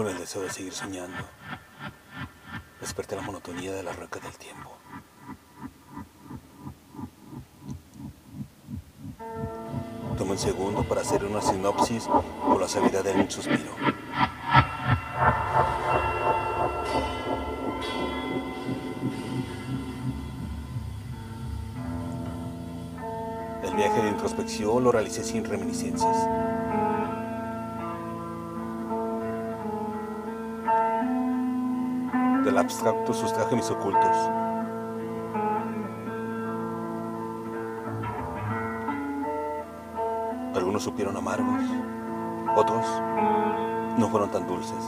con el deseo de seguir soñando. Desperté la monotonía de la rueca del tiempo. Tomé un segundo para hacer una sinopsis con la sabiduría de un suspiro. El viaje de introspección lo realicé sin reminiscencias. Del abstracto sustraje mis ocultos. Algunos supieron amargos, otros no fueron tan dulces.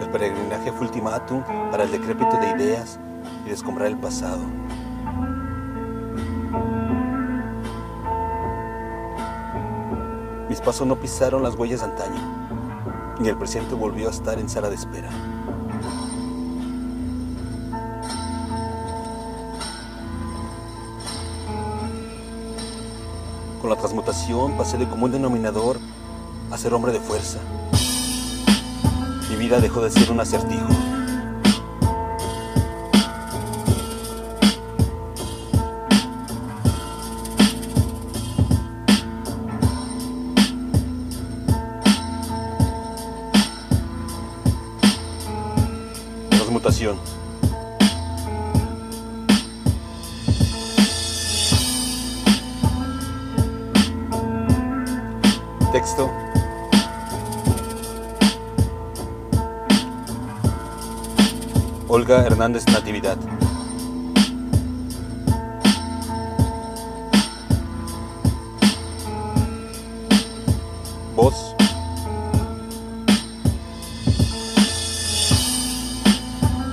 El peregrinaje fue ultimátum para el decrépito de ideas y descombrar el pasado. Mis pasos no pisaron las huellas de antaño, y el presente volvió a estar en sala de espera. Con la transmutación pasé de común denominador a ser hombre de fuerza. Mi vida dejó de ser un acertijo. Texto. Olga Hernández Natividad. Voz.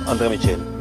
Andrea Michel.